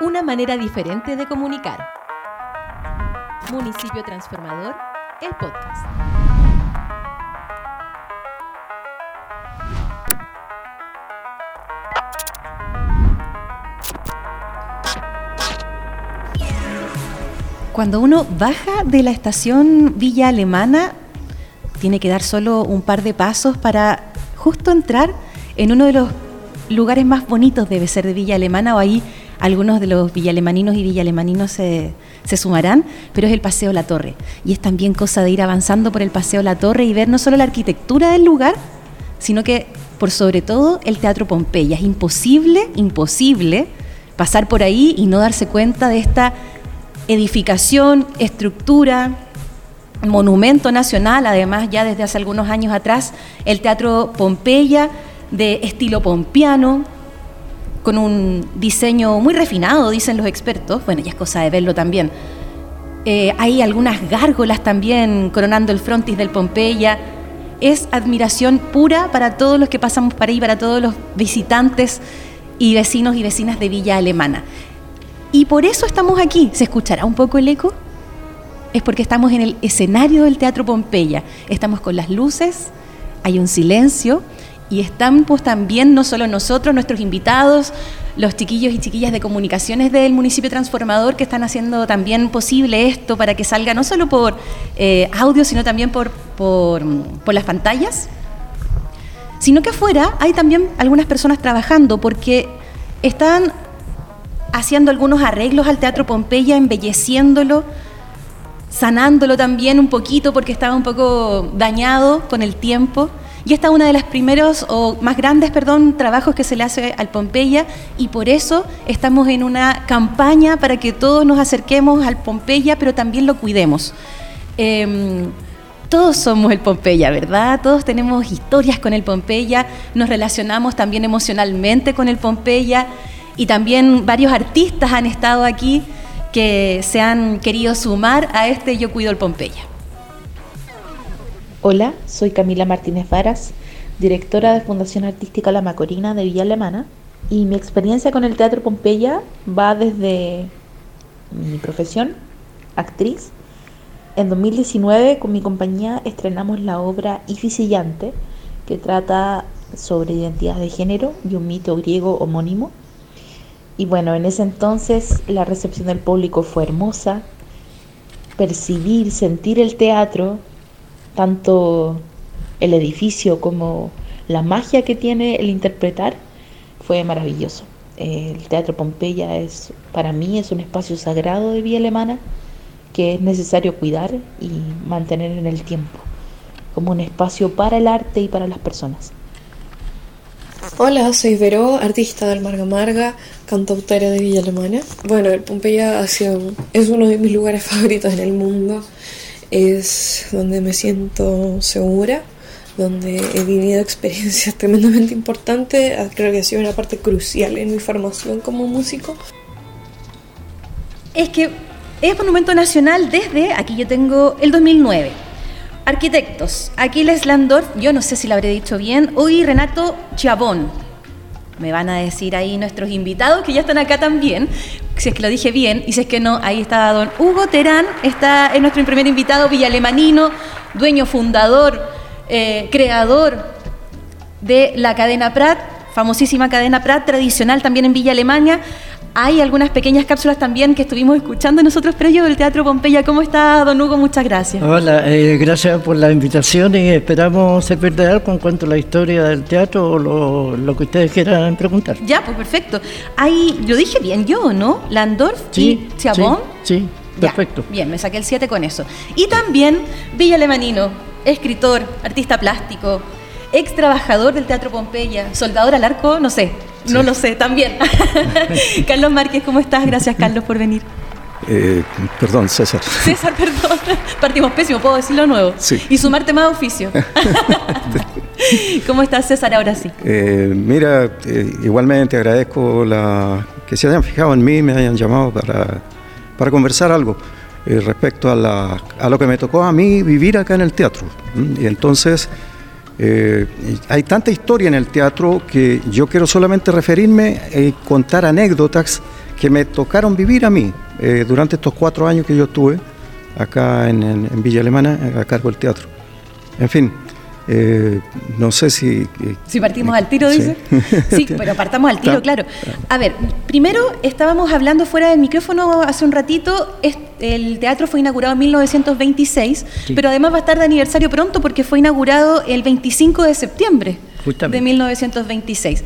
Una manera diferente de comunicar. Municipio Transformador, el podcast. Cuando uno baja de la estación Villa Alemana, tiene que dar solo un par de pasos para justo entrar en uno de los lugares más bonitos debe ser de Villa Alemana o ahí algunos de los villalemaninos y villalemaninos se, se sumarán, pero es el Paseo La Torre. Y es también cosa de ir avanzando por el Paseo La Torre y ver no solo la arquitectura del lugar, sino que por sobre todo el Teatro Pompeya. Es imposible, imposible pasar por ahí y no darse cuenta de esta edificación, estructura, monumento nacional, además ya desde hace algunos años atrás, el Teatro Pompeya de estilo pompiano, con un diseño muy refinado, dicen los expertos. Bueno, ya es cosa de verlo también. Eh, hay algunas gárgolas también coronando el frontis del Pompeya. Es admiración pura para todos los que pasamos por ahí, para todos los visitantes y vecinos y vecinas de Villa Alemana. Y por eso estamos aquí. ¿Se escuchará un poco el eco? Es porque estamos en el escenario del Teatro Pompeya. Estamos con las luces, hay un silencio y estamos también no solo nosotros, nuestros invitados, los chiquillos y chiquillas de comunicaciones del municipio transformador que están haciendo también posible esto para que salga no solo por eh, audio, sino también por, por, por las pantallas, sino que afuera hay también algunas personas trabajando porque están haciendo algunos arreglos al Teatro Pompeya, embelleciéndolo, sanándolo también un poquito porque estaba un poco dañado con el tiempo. Y esta es una de las primeros o más grandes, perdón, trabajos que se le hace al Pompeya y por eso estamos en una campaña para que todos nos acerquemos al Pompeya, pero también lo cuidemos. Eh, todos somos el Pompeya, ¿verdad? Todos tenemos historias con el Pompeya, nos relacionamos también emocionalmente con el Pompeya y también varios artistas han estado aquí que se han querido sumar a este Yo Cuido el Pompeya. Hola, soy Camila Martínez Varas, directora de Fundación Artística La Macorina de Villa Alemana y mi experiencia con el Teatro Pompeya va desde mi profesión, actriz. En 2019 con mi compañía estrenamos la obra Ificillante, que trata sobre identidad de género y un mito griego homónimo. Y bueno, en ese entonces la recepción del público fue hermosa. Percibir, sentir el teatro, tanto el edificio como la magia que tiene el interpretar, fue maravilloso. El Teatro Pompeya es, para mí, es un espacio sagrado de Vía Alemana que es necesario cuidar y mantener en el tiempo, como un espacio para el arte y para las personas. Hola, soy Vero, artista del Marga Marga, cantautora de Villa Alemana. Bueno, el Pompeya ha sido, es uno de mis lugares favoritos en el mundo. Es donde me siento segura, donde he vivido experiencias tremendamente importantes. Creo que ha sido una parte crucial en mi formación como músico. Es que es monumento nacional desde, aquí yo tengo, el 2009. Arquitectos, Aquiles Landorf, yo no sé si lo habré dicho bien, hoy Renato Chabón. Me van a decir ahí nuestros invitados que ya están acá también, si es que lo dije bien, y si es que no, ahí está don Hugo Terán, está en nuestro primer invitado, Villalemanino, dueño fundador, eh, creador de la cadena Prat, famosísima cadena Prat, tradicional también en Villa Alemania. Hay algunas pequeñas cápsulas también que estuvimos escuchando nosotros previos del Teatro Pompeya. ¿Cómo está, don Hugo? Muchas gracias. Hola, eh, gracias por la invitación y esperamos servir de algo en cuanto a la historia del teatro o lo, lo que ustedes quieran preguntar. Ya, pues perfecto. Hay, lo dije bien yo, ¿no? Landorf Sí, y Chabón. Sí, sí, Ya, perfecto. bien, me saqué el 7 con eso. Y también Villa Alemanino, escritor, artista plástico, ex trabajador del Teatro Pompeya, soldador al arco, no sé, no lo sé, también. Carlos Márquez, ¿cómo estás? Gracias, Carlos, por venir. Eh, perdón, César. César, perdón. Partimos pésimo, puedo decirlo nuevo. Sí. Y sumarte más oficio. ¿Cómo estás, César? Ahora sí. Eh, mira, eh, igualmente agradezco la, que se hayan fijado en mí, me hayan llamado para, para conversar algo respecto a, la, a lo que me tocó a mí vivir acá en el teatro. Y entonces eh, hay tanta historia en el teatro que yo quiero solamente referirme y contar anécdotas que me tocaron vivir a mí eh, durante estos cuatro años que yo estuve acá en Villa Alemana a cargo del teatro. En fin, eh, no sé si... eh, Si partimos al tiro, Sí. dice. Sí, pero partamos al tiro, claro. A ver, primero estábamos hablando fuera del micrófono hace un ratito. el teatro fue inaugurado en 1926, Sí. pero además va a estar de aniversario pronto porque fue inaugurado el 25 de septiembre Justamente. de 1926.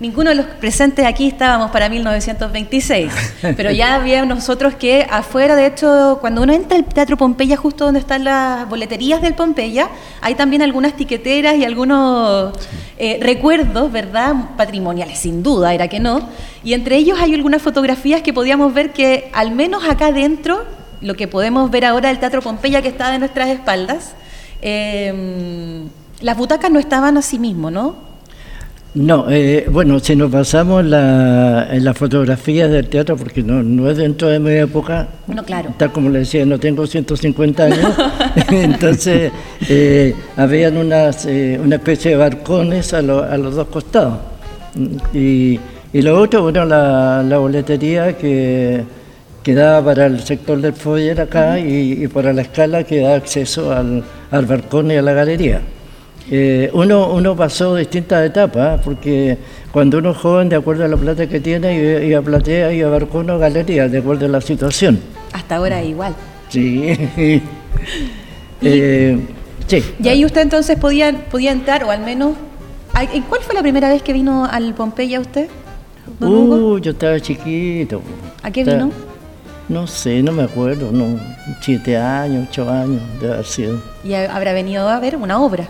Ninguno de los presentes aquí estábamos para 1926, pero ya había nosotros que afuera, de hecho, cuando uno entra al Teatro Pompeya, justo donde están las boleterías del Pompeya, hay también algunas tiqueteras y algunos eh, recuerdos, ¿verdad? Patrimoniales, sin duda, era que no. Y entre ellos hay algunas fotografías que podíamos ver que, al menos acá adentro, lo que podemos ver ahora del Teatro Pompeya que está de nuestras espaldas, eh, las butacas no estaban así mismo, ¿no? No, eh, bueno, si nos basamos en la, en las fotografías del teatro, porque no, no es dentro de mi época, No, claro. tal como le decía, no tengo 150 años, entonces eh, habían unas, eh, una especie de barcones a, lo- a los dos costados. Y, y lo otro, bueno, la, la boletería que, que daba para el sector del foyer acá y, y para la escala que da acceso al, al balcón y a la galería. Eh, uno, uno pasó distintas etapas, ¿eh? porque cuando uno es joven, de acuerdo a la plata que tiene, iba a platea y a balcón o galería, de acuerdo a la situación. Hasta ahora igual. Sí. Eh, sí. Y ahí usted entonces podía, podía entrar, o al menos... Ay, ¿en ¿Cuál fue la primera vez que vino al Pompeya usted? don Hugo? Uh, yo estaba chiquito. ¿A qué vino? No sé, no me acuerdo, no, siete años, ocho años de haber sido. Y ha- habrá venido a ver una obra.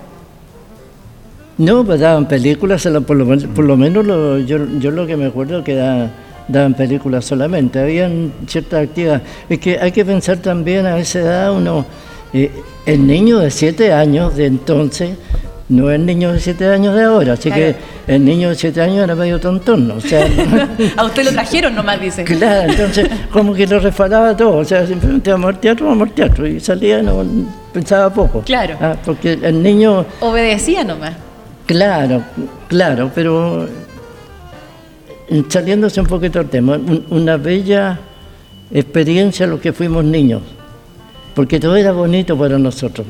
No, pues daban películas, por lo, por lo menos lo- yo, yo lo que me acuerdo que da- daban películas solamente, habían ciertas actividades. Es que hay que pensar también a esa edad uno, eh, el niño de siete años de entonces no es el niño de siete años de ahora, así Claro. que el niño de siete años era medio tontón, o sea... a usted lo trajeron nomás, dice. Claro, entonces como que lo resfalaba todo, o sea, simplemente vamos al teatro, vamos al teatro, y salía, no pensaba poco. Claro. Ah, porque el niño, Obedecía nomás. Claro, claro, pero eh, saliéndose un poquito del tema, un- una bella experiencia lo que fuimos niños, porque todo era bonito para nosotros.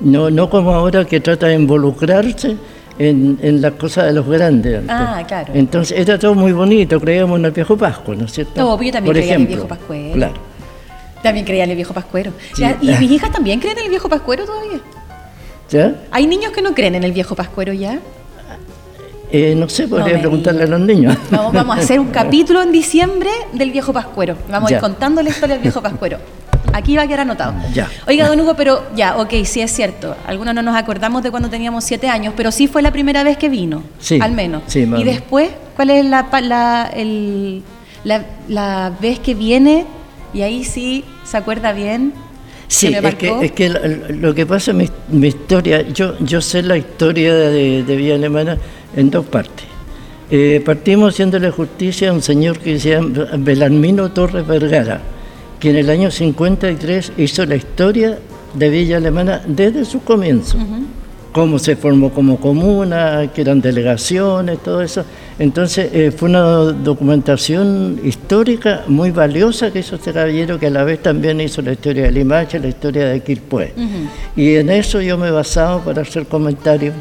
No, no como ahora que trata de involucrarse en, en las cosas de los grandes. Ah, claro. Entonces era todo muy bonito, creíamos en el viejo Pascua, ¿no es cierto? No, yo también Por creía en el viejo pascuero. Claro. También creía en el viejo pascuero. Sí. ¿Y mis hijas también creen en el viejo pascuero todavía? ¿Ya? ¿Hay niños que no creen en el viejo pascuero ya? Eh, no sé, podría me preguntarle a los niños. Vamos, vamos a hacer un capítulo en diciembre del viejo pascuero. Vamos a ir Ya. contando la historia del viejo pascuero. Aquí va a quedar anotado. Ya. Oiga, don Hugo, pero ya, ok, sí es cierto. Algunos no nos acordamos de cuando teníamos siete años, pero sí fue la primera vez que vino. Sí, Al menos. sí, y después, ¿cuál es la, la, el- la, la vez que viene? Y ahí sí se acuerda bien. Sí, me es que, es que lo, lo que pasa, mi, mi historia, yo, yo sé la historia de, de Villa Alemana en dos partes. Eh, partimos haciéndole justicia a un señor que se llama Belarmino Torres Vergara, que en el año 53 hizo la historia de Villa Alemana desde su comienzo. Cómo se formó como comuna, que eran delegaciones, todo eso. Entonces eh, fue una documentación histórica muy valiosa que hizo este caballero, que a la vez también hizo la historia de Limache, la historia de Quilpué. Y en eso yo me he basado para hacer comentarios.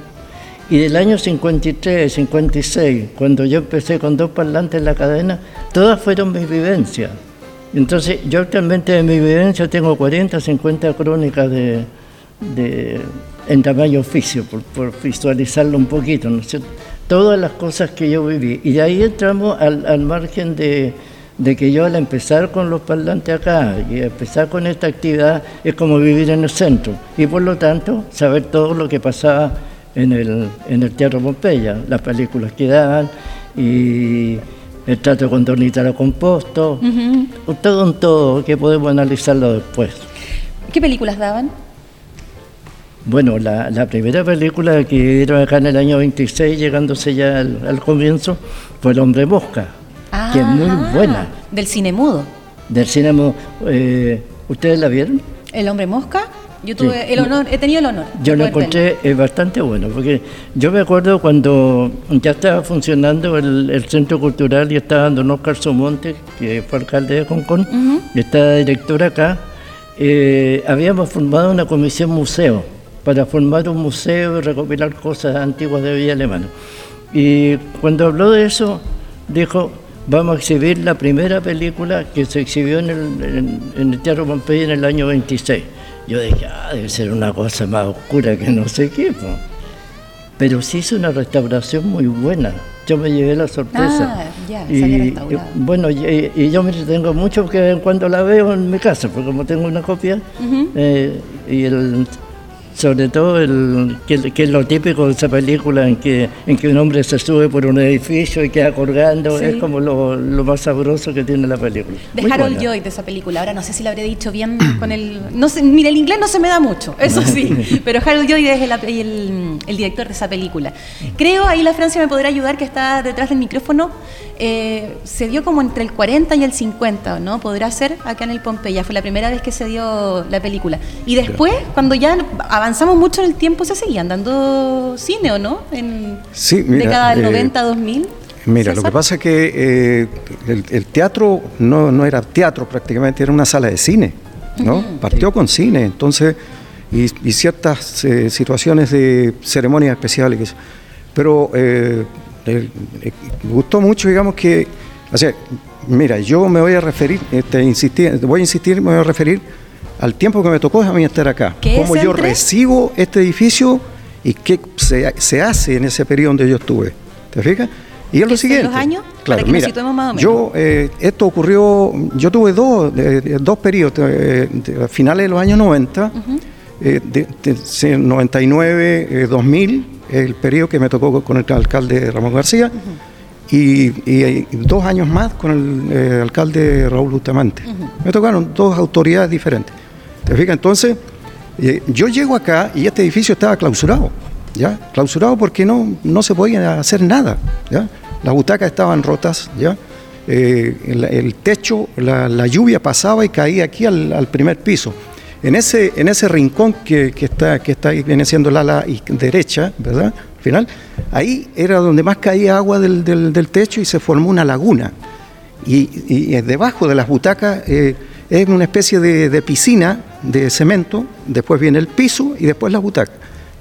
Y del año 53, 56, cuando yo empecé con dos parlantes en la cadena, todas fueron mis vivencias. Entonces, yo actualmente de mi vivencia tengo 40, 50 crónicas de, de- en tamaño oficio, por, por visualizarlo un poquito, ¿no es cierto? Todas las cosas que yo viví. Y de ahí entramos al, al margen de, de que yo al empezar con los parlantes acá y empezar con esta actividad es como vivir en el centro. Y por lo tanto, saber todo lo que pasaba en el, en el Teatro Pompeya, las películas que daban y el trato con Donita la Composto, todo un todo que podemos analizarlo después. ¿Qué películas daban? Bueno, la, la primera película que dieron acá en el año 26, llegándose ya al, al comienzo, fue El Hombre Mosca, que es muy Ah, buena, Del cine mudo. del cine. mo- eh, ¿Ustedes la vieron? ¿El hombre mosca? Yo tuve Sí. el honor, he tenido el honor. Yo lo verlo. encontré bastante bueno, porque yo me acuerdo cuando ya estaba funcionando el, el Centro Cultural y estaba don Oscar Somonte, que fue alcalde de Concón, y estaba director acá, eh, habíamos formado una comisión museo para formar un museo y recopilar cosas antiguas de Villa Alemana. Y cuando habló de eso, dijo, vamos a exhibir la primera película que se exhibió en el, en- en el Teatro Pompeya en el año 26. Yo dije, ah, debe ser una cosa más oscura que no sé qué. po". Pero se hizo una restauración muy buena. Yo me llevé la sorpresa. Ah, ya, restaurado. y, bueno, y, y yo me tengo mucho que cuando la veo en mi casa, porque como tengo una copia, eh, y el, sobre todo el, que, que es lo típico de esa película en que, en que un hombre se sube por un edificio y queda colgando, Sí. es como lo, lo más sabroso que tiene la película. De Muy Harold buena. Lloyd de esa película. Ahora no sé si lo habré dicho bien con el. No sé, mira, el inglés no se me da mucho, eso sí. Pero Harold Lloyd es el, el- el director de esa película. Creo, ahí la Francia me podrá ayudar, que está detrás del micrófono. Eh, se dio como entre el 40 y el 50, ¿no? Podrá ser acá en el Pompeya. Fue la primera vez que se dio la película. Y después, cuando ya avanzamos mucho en el tiempo, se seguían dando cine, ¿o no? En Sí, mira, década del eh, 90, 2000. Mira, lo que pasa es que eh, el, el teatro no, no era teatro prácticamente, era una sala de cine, ¿no? Partió con cine, entonces, y, y ciertas eh, situaciones de ceremonias especiales. Pero eh, eh, me gustó mucho, digamos que, o sea, mira, yo me voy a referir, este, insistir, voy a insistir, me voy a referir al tiempo que me tocó a mí estar acá. ¿Qué es Cómo yo entre? recibo este edificio y qué se, se hace en ese periodo donde yo estuve. ¿Te fijas? Y es ¿Qué lo siguiente. los años? Claro, mira, situemos más o menos. yo, eh, esto ocurrió, yo tuve dos, eh, dos periodos, eh, de- a finales de los años 90, eh, de, de- sí, 99, eh, 2000, el periodo que me tocó con el alcalde Ramón García, y, y, eh, dos años más con el eh, alcalde Raúl Bustamante. Me tocaron dos autoridades diferentes. ¿Te fijas? Entonces, eh, yo llego acá y este edificio estaba clausurado, ¿ya? Clausurado porque no, no se podía hacer nada, ¿ya? Las butacas estaban rotas, ¿ya? Eh, el, el techo, la, la lluvia pasaba y caía aquí al, al primer piso. En ese, en ese rincón que, está, que está viene siendo la ala derecha, ¿verdad? Al final, ahí era donde más caía agua del, del- techo y se formó una laguna. Y, debajo de las butacas eh, es una especie de, de piscina de cemento, después viene el piso y después las butacas.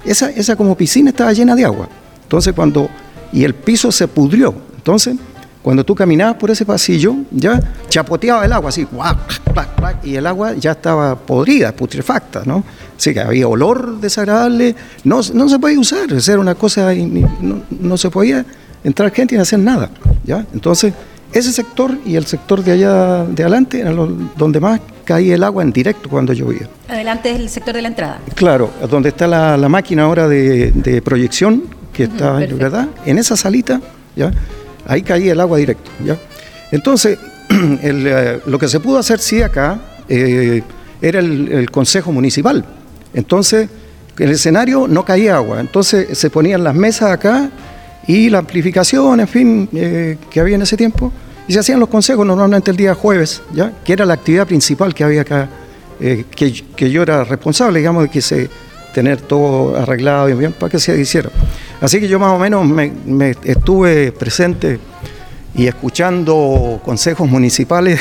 Esa, esa como piscina estaba llena de agua. Entonces cuando, y el piso se pudrió. Entonces, cuando tú caminabas por ese pasillo, ya chapoteaba el agua así, guac, clac, y el agua ya estaba podrida, putrefacta, ¿no? Así que había olor desagradable, no, no se podía usar, era una cosa, no, no se podía entrar gente y hacer nada, ¿ya? Entonces, ese sector y el sector de allá de adelante eran los- donde más caía el agua en directo cuando llovía. Adelante es el sector de la entrada. Claro, donde está la, la máquina ahora de, de proyección, que está, perfecto. ¿verdad? En esa salita, ¿ya? Ahí caía el agua directo, ¿ya? Entonces, eh, lo que se pudo hacer sí acá eh, era el, consejo municipal. Entonces, el escenario no caía agua, entonces se ponían las mesas acá y la amplificación, en fin, eh, que había en ese tiempo, y se hacían los consejos normalmente el día jueves, ¿ya? Que era la actividad principal que había acá que, que yo era responsable, digamos, de que se tener todo arreglado y bien para que se hiciera. Así que yo más o menos me, me estuve presente y escuchando consejos municipales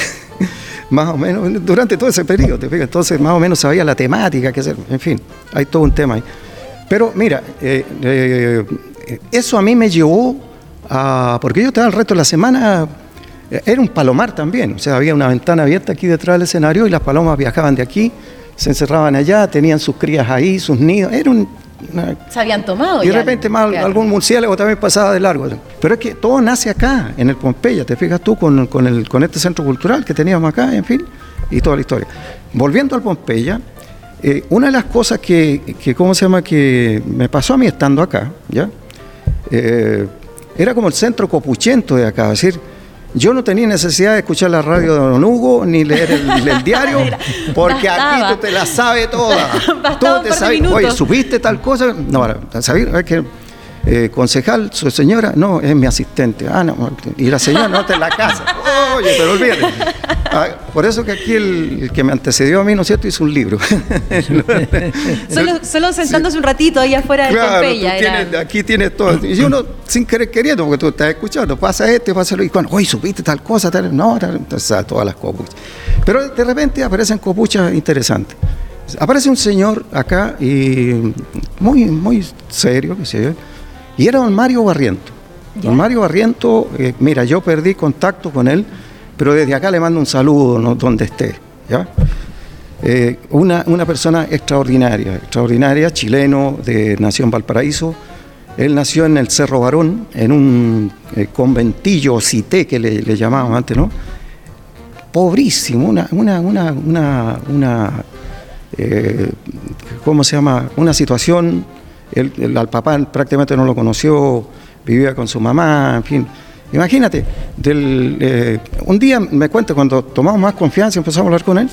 más o menos durante todo ese periodo, ¿te fijas? entonces más o menos sabía la temática, que hacer, en fin, hay todo un tema ahí. Pero mira, eh, eh, eso a mí me llevó a, porque yo estaba el resto de la semana eh, era un palomar también, o sea, había una ventana abierta aquí detrás del escenario y las palomas viajaban de aquí, se encerraban allá, tenían sus crías ahí, sus nidos, era un... una- Se habían tomado y de ya. repente más Claro. algún murciélago también pasaba de largo. Pero es que todo nace acá, en el Pompeya, te fijas tú con, con, el, con este centro cultural que teníamos acá, en fin, y toda la historia. Volviendo al Pompeya, eh, una de las cosas que, que, ¿cómo se llama?, que me pasó a mí estando acá, ¿ya? Eh, era como el centro copuchento de acá, es decir, yo no tenía necesidad de escuchar la radio de Don Hugo ni leer el, el diario, porque bastaba. aquí tú te la sabes toda. Tú te sabes, oye, ¿supiste tal cosa? No, ahora, ¿sabes? Es que eh, concejal, su señora, no, es mi asistente. Ah, no, y la señora no está en la casa. Oye, pero olvídate. Ah, por eso que aquí el, el que me antecedió a mí, ¿no es cierto?, hizo un libro. Solo, solo sentándose un ratito ahí afuera de Claro, Pompeya. tú era- tienes- aquí tienes todo. Y uno, sin querer queriendo, porque tú estás escuchando, pasa este, pasa lo y cuando, oye, supiste tal cosa, tal, no, tal, entonces, ah, todas las copuchas. Pero de repente aparecen copuchas interesantes. Aparece un señor acá, y muy, muy serio, que sé yo, y era don Mario Barriento. Don Mario Barriento, eh, mira, yo perdí contacto con él, pero desde acá le mando un saludo ¿no? donde esté. ¿ya? Eh, una, una persona extraordinaria, extraordinaria, chileno, de, nació en Valparaíso. Él nació en el Cerro Barón, en un eh, conventillo o cité que le, le llamábamos antes, ¿no? Pobrísimo, una, una, una, una, una, eh, ¿cómo se llama? Una situación, él- al papá prácticamente no lo conoció, vivía con su mamá, en fin. Imagínate, del, eh, un día me cuenta, cuando tomamos más confianza y empezamos a hablar con él,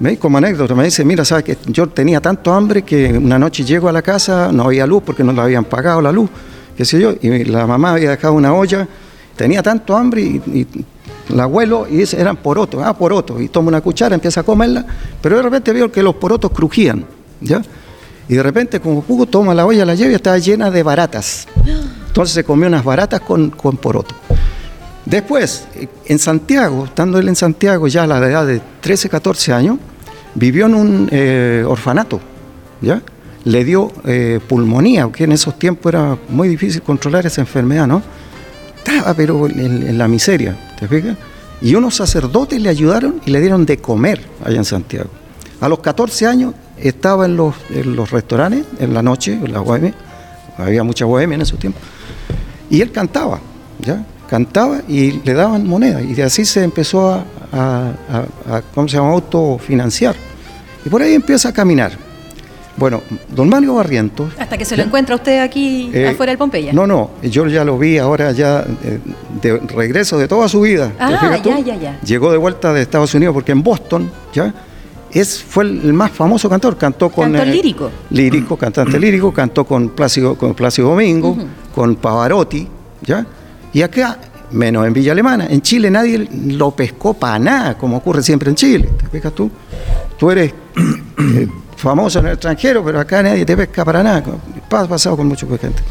me dice como anécdota, me dice, mira, sabes que yo tenía tanto hambre que una noche llego a la casa, no había luz porque no la habían pagado la luz, qué sé yo, y la mamá había dejado una olla, tenía tanto hambre y, y el abuelo, y dice, eran porotos, ah, porotos, y toma una cuchara, empieza a comerla, pero de repente vio que los porotos crujían, ¿ya? Y de repente, como pudo, toma la olla, la lleva y estaba llena de baratas. Entonces se comió unas baratas con, con poroto. Después, eh, en Santiago, estando él en Santiago ya a la edad de 13, 14 años, vivió en un eh, orfanato, ¿ya? Le dio eh, pulmonía, que en esos tiempos era muy difícil controlar esa enfermedad, ¿no? Estaba pero en, en la miseria, ¿te fijas? Y unos sacerdotes le ayudaron y le dieron de comer allá en Santiago. A los 14 años estaba en los, en los restaurantes, en la noche, en la bohemia, había mucha bohemia en esos tiempos, y él cantaba, ¿ya? Cantaba y le daban moneda, y de así se empezó a, a- a- a, ¿cómo se llama?, autofinanciar. Y por ahí empieza a caminar. Bueno, don Mario Barrientos Hasta que se lo encuentra usted aquí eh, afuera del Pompeya. No, no, yo ya lo vi ahora ya eh, de regreso de toda su vida. ¿te Ah, ya, ya, ya. Llegó de vuelta de Estados Unidos porque en Boston, ¿ya? Es, fue el, más famoso cantor, cantó con... Cantó lírico. Lírico, cantante lírico, cantó con Plácido, con Plácido Domingo, con Pavarotti, ¿ya? Y acá, menos en Villa Alemana, en Chile nadie lo pescó para nada, como ocurre siempre en Chile, ¿te fijas tú? Tú eres eh, famoso en el extranjero, pero acá nadie te pesca para nada. Ha pasado con mucha gente.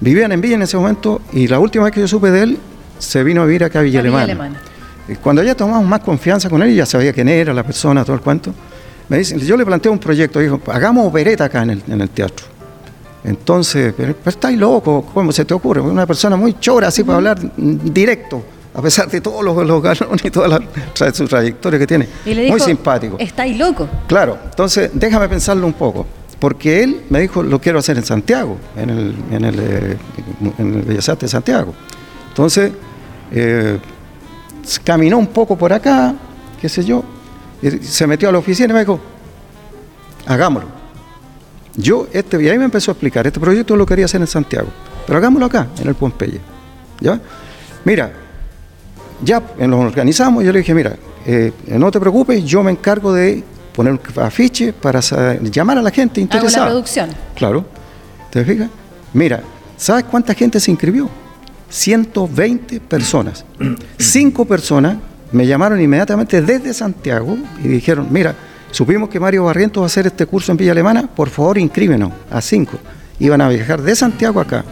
Vivían en Villa en ese momento y la última vez que yo supe de él, se vino a vivir acá a Villa A Villa Alemana. Alemana. Y Cuando ya tomamos más confianza con él, ya sabía quién era, la persona, todo el cuento, me dicen, yo le planteo un proyecto, dijo, hagamos opereta acá en el, en el teatro. Entonces, pero, pero estáis loco, ¿cómo se te ocurre? Una persona muy chora así para hablar directo, a pesar de todos los, los galones y toda la, tra- su trayectoria que tiene. Y le dijo, muy simpático. Estáis loco. Claro, entonces déjame pensarlo un poco, porque él me dijo, lo quiero hacer en Santiago, en el, en el, eh, en el Bellas Artes de Santiago. Entonces, eh, caminó un poco por acá, qué sé yo, y se metió a la oficina y me dijo, hagámoslo. Yo, este, y ahí me empezó a explicar, este proyecto lo quería hacer en Santiago, pero hagámoslo acá, en el Pompeya. ¿Ya? Mira, ya nos organizamos, yo le dije, mira, eh, no te preocupes, yo me encargo de poner un afiche para llamar a la gente Hago interesada. la producción. Claro, ¿te fijas? Mira, ¿sabes cuánta gente se inscribió? 120 personas. Cinco personas me llamaron inmediatamente desde Santiago y dijeron, mira, supimos que Mario Barrientos va a hacer este curso en Villa Alemana, por favor inscríbenos a cinco. Iban a viajar de Santiago acá.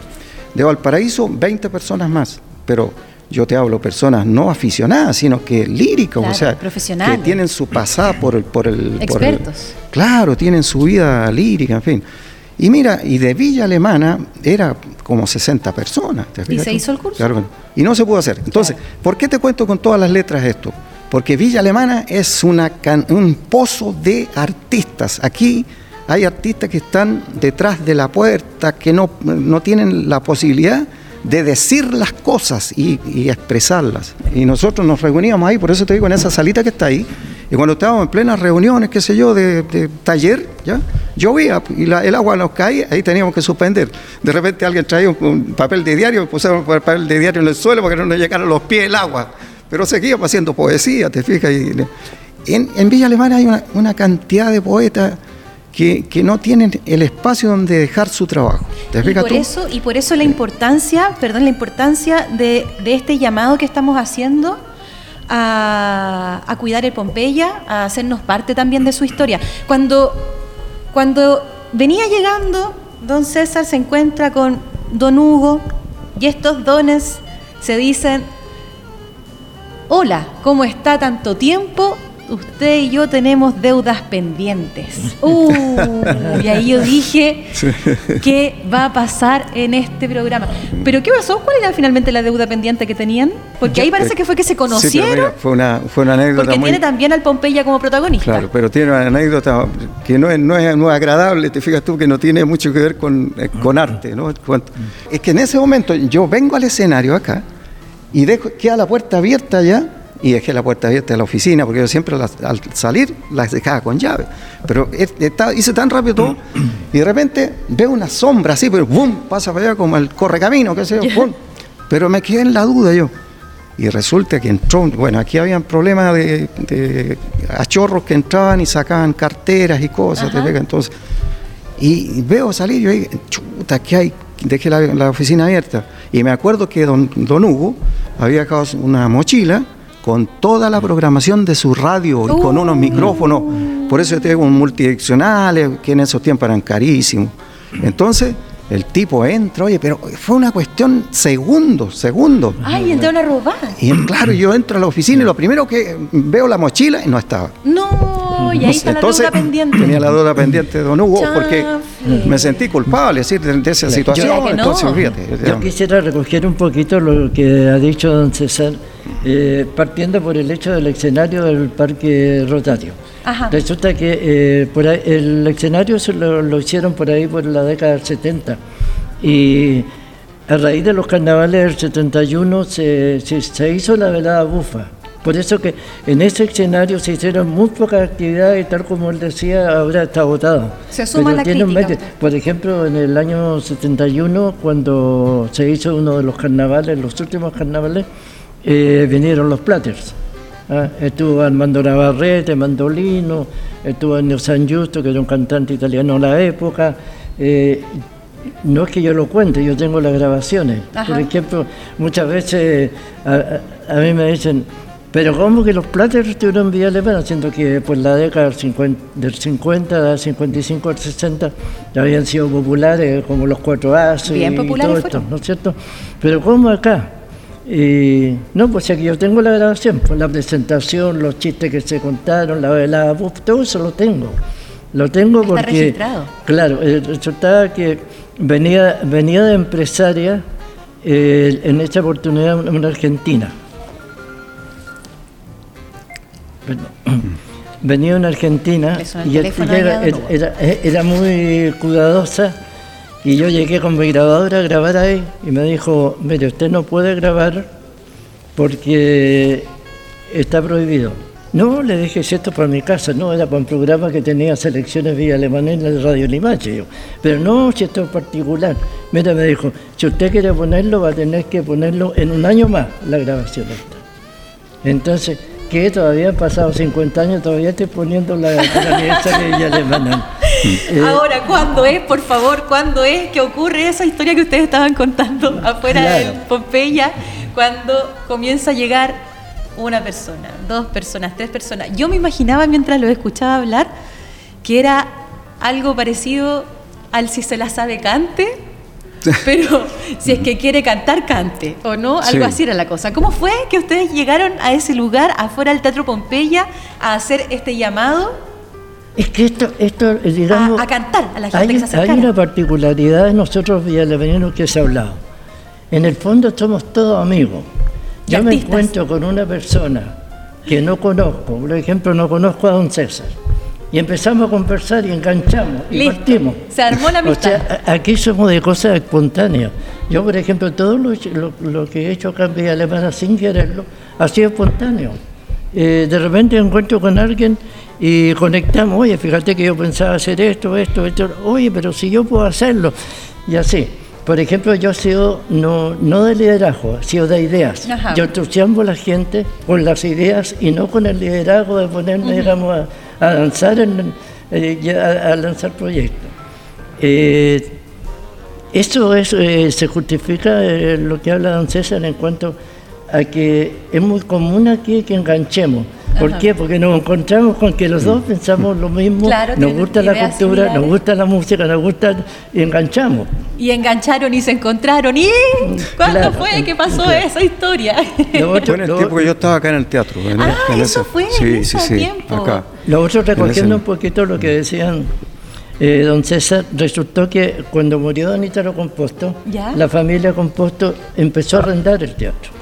De Valparaíso, 20 personas más. Pero yo te hablo personas no aficionadas, sino que líricas, Claro, o sea, profesionales. que tienen su pasada por el... Por el por el- Expertos. Claro, tienen su vida lírica, en fin. Y mira, y de Villa Alemana era como 60 personas. ¿te ¿Y se hizo el curso? Claro, y no se pudo hacer. Entonces, ¿por qué te cuento con todas las letras esto? Porque Villa Alemana es una can- un pozo de artistas. Aquí hay artistas que están detrás de la puerta, que no, no tienen la posibilidad de decir las cosas y, y expresarlas. Y nosotros nos reuníamos ahí, por eso te digo, en esa salita que está ahí, y cuando estábamos en plenas reuniones, qué sé yo, de, de taller, ¿ya? llovía y la- el agua nos caía, ahí teníamos que suspender. De repente alguien traía un, un papel de diario, pusieron el papel de diario en el suelo para que no nos llegaran los pies el agua. Pero seguíamos haciendo poesía, te fijas. Y, en, en Villa Alemana hay una, una cantidad de poetas que, que no tienen el espacio donde dejar su trabajo. ¿Te Y por, tú? eso, y por eso la importancia, perdón, la importancia de, de este llamado que estamos haciendo a, cuidar el Pompeya, a hacernos parte también de su historia. Cuando, cuando venía llegando, don César se encuentra con don Hugo y estos dones se dicen, hola, ¿cómo está tanto tiempo? Usted y yo tenemos deudas pendientes. Uh, y ahí yo dije, ¿qué va a pasar en este programa? ¿Pero qué pasó? ¿Cuál era finalmente la deuda pendiente que tenían? Porque ahí parece que fue que se Sí, conocieron, mira, fue, una, fue una anécdota porque muy... tiene también al Pompeya como protagonista. Claro, pero tiene una anécdota que no es, no es, no es agradable, te fijas tú, que no tiene mucho que ver con, eh, con arte. ¿no? Es que en ese momento yo vengo al escenario acá y dejo, queda la puerta abierta ya y dejé la puerta abierta de la oficina porque yo siempre las- al salir las dejaba con llave. Pero es- estaba- hice tan rápido todo y de repente veo una sombra así, pero ¡bum! pasa para allá como el correcamino, qué sé yo, ¡bum! Pero me quedé en la duda yo. Y resulta que entró, bueno, aquí habían problemas de, de achorros que entraban y sacaban carteras y cosas, te entonces. Y veo salir, yo digo, chuta, ¿qué hay? Dejé la, la oficina abierta. Y me acuerdo que don, don Hugo había dejado una mochila con toda la programación de su radio y con unos micrófonos. Por eso yo tengo un multidireccionales, que en esos tiempos eran carísimos. Entonces, el tipo entra, oye, pero fue una cuestión segundos, segundos. Ay, entraron a robar. Y claro, yo entro a la oficina y lo primero que veo la mochila y no estaba. No, y ahí está Entonces, la deuda pendiente. tenía la deuda pendiente de don Hugo porque me sentí culpable decir, de, de esa situación. yo- que no. Entonces, fíjate. Yo quisiera recoger un poquito lo que ha dicho don César, eh, partiendo por el hecho del escenario del Parque Rotario. Ajá. Resulta que eh, por ahí- el escenario se lo, lo hicieron por ahí por la década del 70 y a raíz de los carnavales del 71 se, se, se hizo la velada bufa. Por eso que en ese escenario se hicieron muy pocas actividades y tal como él decía, ahora está agotado. Se suma la crítica. por ejemplo, en el año 71, cuando se hizo uno de los carnavales, los últimos carnavales, eh, vinieron los Platters. Ah, Estuvo Armando Navarrete, mandolino, estuvo Ennio San Giusto, que era un cantante italiano de la época. eh, no es que yo lo cuente, yo tengo las grabaciones. Ajá. Por ejemplo, muchas veces a, mí me dicen, pero ¿cómo que los Platters estuvieron en Villa Alemana? Siendo que por la década del 50, del 50, del 55 al 60, ya habían sido populares como los Cuatro Ases y todo esto. ¿no es cierto? Pero ¿cómo acá? Y, no, pues aquí yo tengo la grabación, pues la presentación, los chistes que se contaron, la velada, todo eso lo tengo. Lo tengo Está porque, registrado. claro, eh, resultaba que venía, venía de empresaria eh, en esta oportunidad una, una argentina. Perdón. Venía una argentina el y era, era- era- era muy cuidadosa y yo llegué con mi grabadora a grabar ahí y me dijo, mire, usted no puede grabar porque está prohibido. No, le dije, si esto es para mi casa, no, era para un programa que tenía selecciones vía alemana en la radio Limache. Yo, Pero no, si esto es particular. Mira, me dijo, si usted quiere ponerlo, va a tener que ponerlo en un año más, la grabación esta. Entonces, que todavía han pasado 50 años, todavía estoy poniendo la, la de Villa Alemana. Eh, Ahora, ¿cuándo es, por favor, cuándo es que ocurre esa historia que ustedes estaban contando afuera Claro. del Pompeya? Cuando comienza a llegar una persona, dos personas, tres personas. Yo me imaginaba mientras lo escuchaba hablar que era algo parecido al si se la sabe cante, pero si es que quiere cantar, cante, ¿o no? Algo Sí. así era la cosa. ¿Cómo fue que ustedes llegaron a ese lugar, afuera del Teatro Pompeya, a hacer este llamado Es que esto, esto a, digamos, a cantar a la gente hay, que se hay acercara? una particularidad de nosotros villaleveninos que se ha hablado. En el fondo somos todos amigos. Yo me encuentro con una persona que no conozco, por ejemplo, no conozco a don César, y empezamos a conversar y enganchamos y Listo. partimos. Se armó la O amistad. sea, a- aquí somos de cosas espontáneas. Yo, por ejemplo, todo lo, lo- lo que he hecho acá en Villa Alemana sin quererlo ha sido espontáneo. Eh, de repente encuentro con alguien y conectamos, oye, fíjate que yo pensaba hacer esto, esto, esto, oye, pero si yo puedo hacerlo, y así. Por ejemplo, yo he sido no, no de liderazgo, he sido de ideas. Ajá. Yo entusiasmo a la gente con las ideas y no con el liderazgo de ponerme, digamos, a, a danzar en, eh, a, lanzar proyectos. Eh, eso es, eh, se justifica lo que habla don César en cuanto a que es muy común aquí que enganchemos. ¿Por qué? Porque nos encontramos con que los dos pensamos lo mismo, nos gusta la cultura, nos gusta la música, nos gusta y enganchamos. Y engancharon y se encontraron. ¿Y cuándo fue que pasó esa historia? fue en el tiempo que yo estaba acá en el teatro. ah, eso fue sí, en sí, sí, tiempo. Acá. Lo otro, recogiendo un poquito lo que decían eh, don César, resultó que cuando murió don Ítalo Composto, la familia Composto empezó a arrendar el teatro.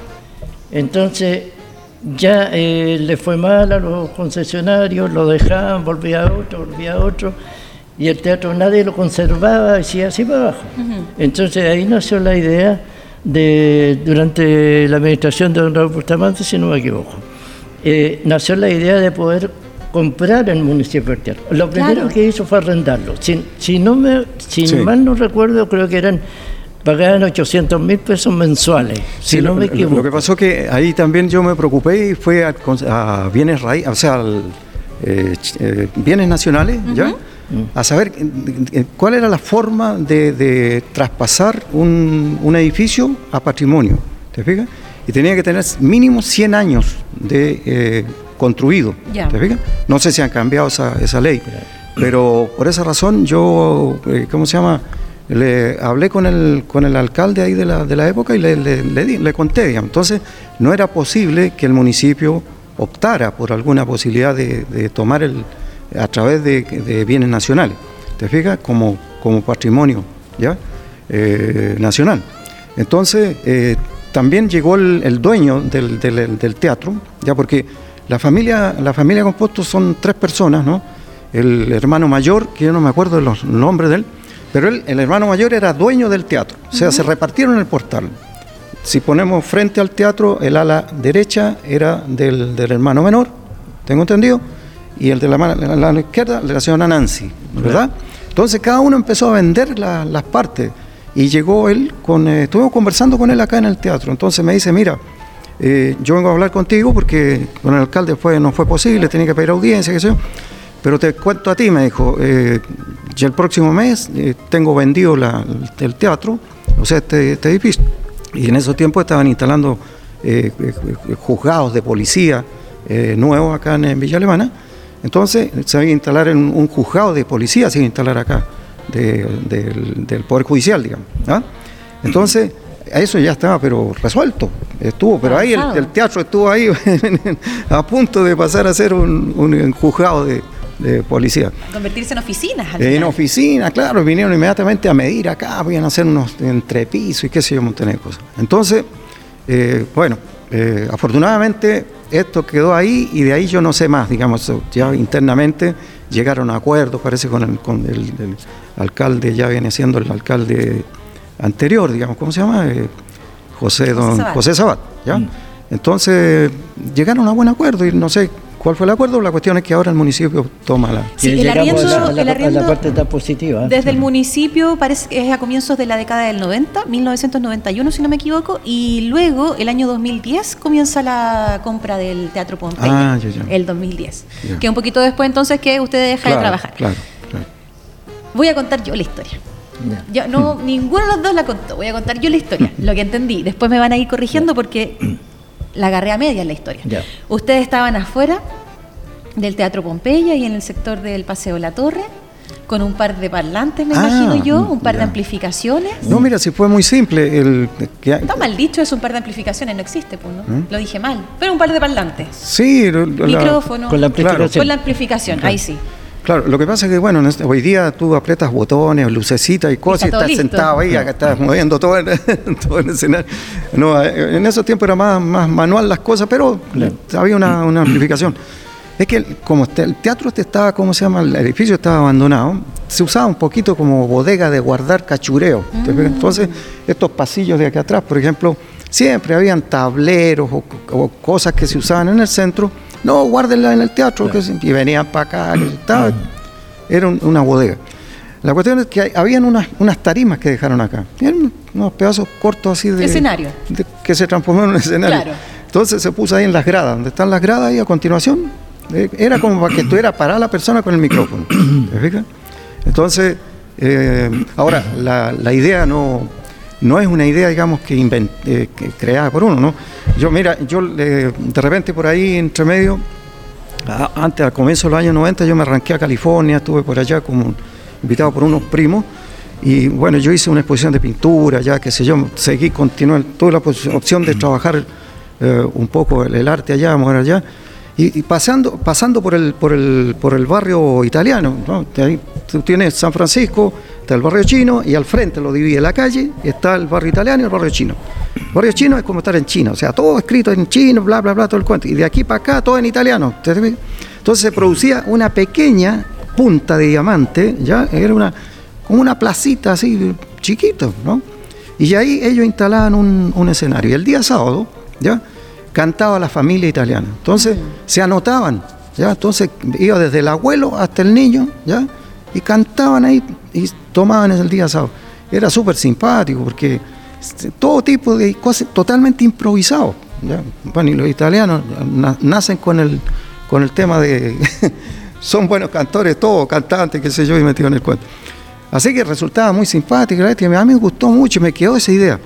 Entonces ya eh, le fue mal a los concesionarios, lo dejaban, volvía a otro, volvía a otro, y el teatro nadie lo conservaba, y así para abajo. Entonces ahí nació la idea de, durante la administración de don Raúl Bustamante, si no me equivoco, eh, nació la idea de poder comprar el municipio del teatro. Lo primero que hizo fue arrendarlo. Si, no me, si mal no recuerdo, creo que eran pagaban 800 mil pesos mensuales, si no me equivoco. Lo que pasó que ahí también yo me preocupé y fue a, bienes raíz, o sea, eh, eh, bienes nacionales, ¿ya? A saber cuál era la forma de, traspasar un, edificio a patrimonio, ¿te fijas? Y tenía que tener mínimo 100 años de eh, construido, ¿te fijas? No sé si han cambiado esa, esa ley, pero por esa razón yo, ¿cómo se llama? Le hablé con el, con el alcalde ahí de la, de la época y le, le, le, conté, Entonces, no era posible que el municipio optara por alguna posibilidad de, tomar el, a través de, bienes nacionales, ¿te fijas? Como, como patrimonio, ¿ya? Eh, nacional. Entonces, eh, también llegó el, dueño del, del, teatro, ya porque la familia, la familia Composto son tres personas, ¿no? El hermano mayor, que yo no me acuerdo de los nombres de él, pero él, el hermano mayor era dueño del teatro, o sea, se repartieron el portal. Si ponemos frente al teatro, el ala derecha era del, hermano menor, tengo entendido, y el de la, la, izquierda de la señora Nancy, ¿verdad? Entonces cada uno empezó a vender las partes y llegó él con, eh, estuvimos conversando con él acá en el teatro, entonces me dice, mira, eh, yo vengo a hablar contigo porque con el alcalde fue, no fue posible, tenía que pedir audiencia, qué sé yo, pero te cuento a ti, me dijo, eh, ya el próximo mes eh, tengo vendido el teatro, o sea, este, este, edificio. Y en esos tiempos estaban instalando eh, eh, juzgados de policía nuevos acá en, Villa Alemana. Entonces se había instalar un, un juzgado de policía, se iba a instalar acá, del, Poder Judicial, digamos. ¿ah? Entonces, eso ya estaba, pero resuelto, estuvo, pero ahí el, teatro estuvo ahí a punto de pasar a ser un juzgado de, de policía. Convertirse en oficinas. en oficinas, claro, vinieron inmediatamente a medir acá, a hacer unos entrepisos y qué sé yo, un montón de cosas. Entonces, eh, bueno, eh, afortunadamente esto quedó ahí y de ahí yo no sé más, digamos, ya internamente llegaron a acuerdos, parece con el, con el, alcalde, ya viene siendo el alcalde anterior, digamos, ¿cómo se llama? Eh, José, don, José Sabat, ¿ya? Mm. Entonces llegaron a buen acuerdo y no sé ¿Cuál fue el acuerdo? La cuestión es que ahora el municipio toma la... Sí, el arriendo, la, parte tan positiva. Desde el municipio parece que es a comienzos de la década del 90, 1991 si no me equivoco, y luego el año 2010 comienza la compra del Teatro Pompeya, ah, el 2010, que un poquito después entonces que usted deja de trabajar. Claro, claro. Voy a contar yo la historia. Yo, no, ninguno de los dos la contó, voy a contar yo la historia, lo que entendí. Después me van a ir corrigiendo porque la agarré a media en la historia. Ustedes estaban afuera del Teatro Pompeya y en el sector del Paseo La Torre con un par de parlantes, me ah, imagino yo, un par de amplificaciones. No, mira, si fue muy simple. El, Está mal dicho, es un par de amplificaciones, no existe, pues, ¿no? ¿Mm? Lo dije mal. Pero un par de parlantes. Sí, micrófono. Con la amplificación. Con la amplificación, ahí sí. Claro, lo que pasa es que, bueno, este, hoy día tú apretas botones, lucecitas y cosas y, estás sentado ahí, acá estás moviendo todo, todo el escenario. No, eh, en esos tiempos era más, más manual las cosas, pero había una, amplificación. Es que como este, el teatro este estaba, ¿cómo se llama? El edificio estaba abandonado, se usaba un poquito como bodega de guardar cachureo. Mm. Entonces, estos pasillos de aquí atrás, por ejemplo, siempre habían tableros o cosas que se usaban en el centro no, guárdenla en el teatro. Que, y venían para acá. estaba, era una bodega. La cuestión es que habían unas, unas tarimas que dejaron acá. Eran unos pedazos cortos así de. Escenario. que se transformaron en escenario. Entonces se puso ahí en las gradas, donde están las gradas, y a continuación Eh, Era como para que estuviera parada la persona con el micrófono. ¿te fijas? Entonces, eh, ahora, la, la idea no, no es una idea, digamos, que, inven- eh, que creada por uno, ¿no? Yo, mira, yo eh, de repente por ahí, entre medio, antes, al comienzo de los años 90, yo me arranqué a California, estuve por allá como invitado por unos primos. Y bueno, yo hice una exposición de pintura, ya qué sé yo, seguí, continué, tuve la opción de trabajar eh, un poco el, el arte allá, mover allá. Y, pasando, pasando por el, por el, por el barrio italiano, ¿no? Ahí tú tienes San Francisco, el barrio chino y al frente lo divide la calle, está el barrio italiano y el barrio chino. El barrio chino es como estar en China, o sea, todo escrito en chino, bla, bla, bla, todo el cuento. Y de aquí para acá todo en italiano. Entonces se producía una pequeña punta de diamante, ya era una, como una placita así chiquito, ¿no? Y ahí ellos instalaban un, un escenario. Y el día sábado, ¿ya? Cantaba la familia italiana. Entonces se anotaban, ¿ya? Entonces iba desde el abuelo hasta el niño, ¿ya? Y cantaban ahí y tomaban el día sábado. Era súper simpático porque este, todo tipo de cosas totalmente improvisado. ¿ya? Bueno, los italianos na- nacen con el, con el tema de... son buenos cantores, todos cantantes, qué sé yo, y metido en el cuento. Así que resultaba muy simpático, bestia. a mí me gustó mucho me quedó esa idea.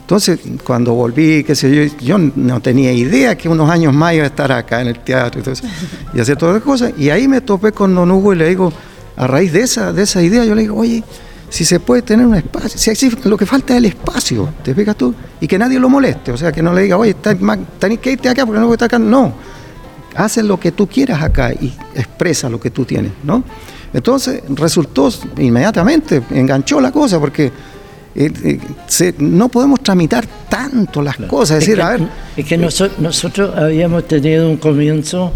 Entonces, cuando volví, qué sé yo, yo no tenía idea que unos años más iba a estar acá en el teatro eso, y hacer todas las cosas. Y ahí me topé con Don Hugo y le digo, a raíz de esa, de esa idea, yo le digo, oye, si se puede tener un espacio, si existe, lo que falta es el espacio, ¿te fijas tú? Y que nadie lo moleste, o sea, que no le diga, oye, tenés que irte acá porque no voy a estar acá. No, haz lo que tú quieras acá y expresa lo que tú tienes, ¿no? Entonces resultó inmediatamente, enganchó la cosa porque eh, eh, se- no podemos tramitar tanto las cosas, es decir, que, a ver, es que noso- nosotros habíamos tenido un comienzo,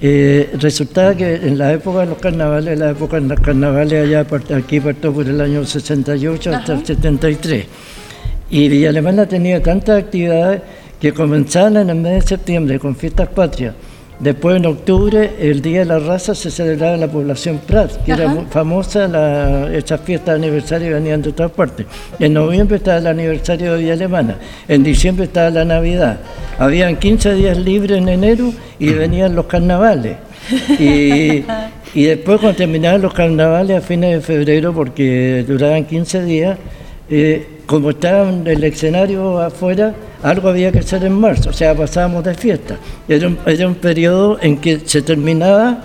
eh, resultaba que en la época de los carnavales, la época de los carnavales allá aquí partió por el año 68 hasta el 73, y Villa Alemana tenía tantas actividades que comenzaban en el mes de septiembre con fiestas patrias. Después en octubre, el Día de la Raza, se celebraba en la población Prat, que era Ajá. famosa, la, esas fiestas de aniversario venían de todas partes. En noviembre estaba el aniversario de Villa Alemana, en diciembre estaba la Navidad. Habían 15 días libres en enero y venían los carnavales. Y, y después cuando terminaban los carnavales a fines de febrero, porque duraban 15 días, eh, como estaba en el escenario afuera, algo había que hacer en marzo, o sea, pasábamos de fiesta. Era un, era un periodo en que se terminaba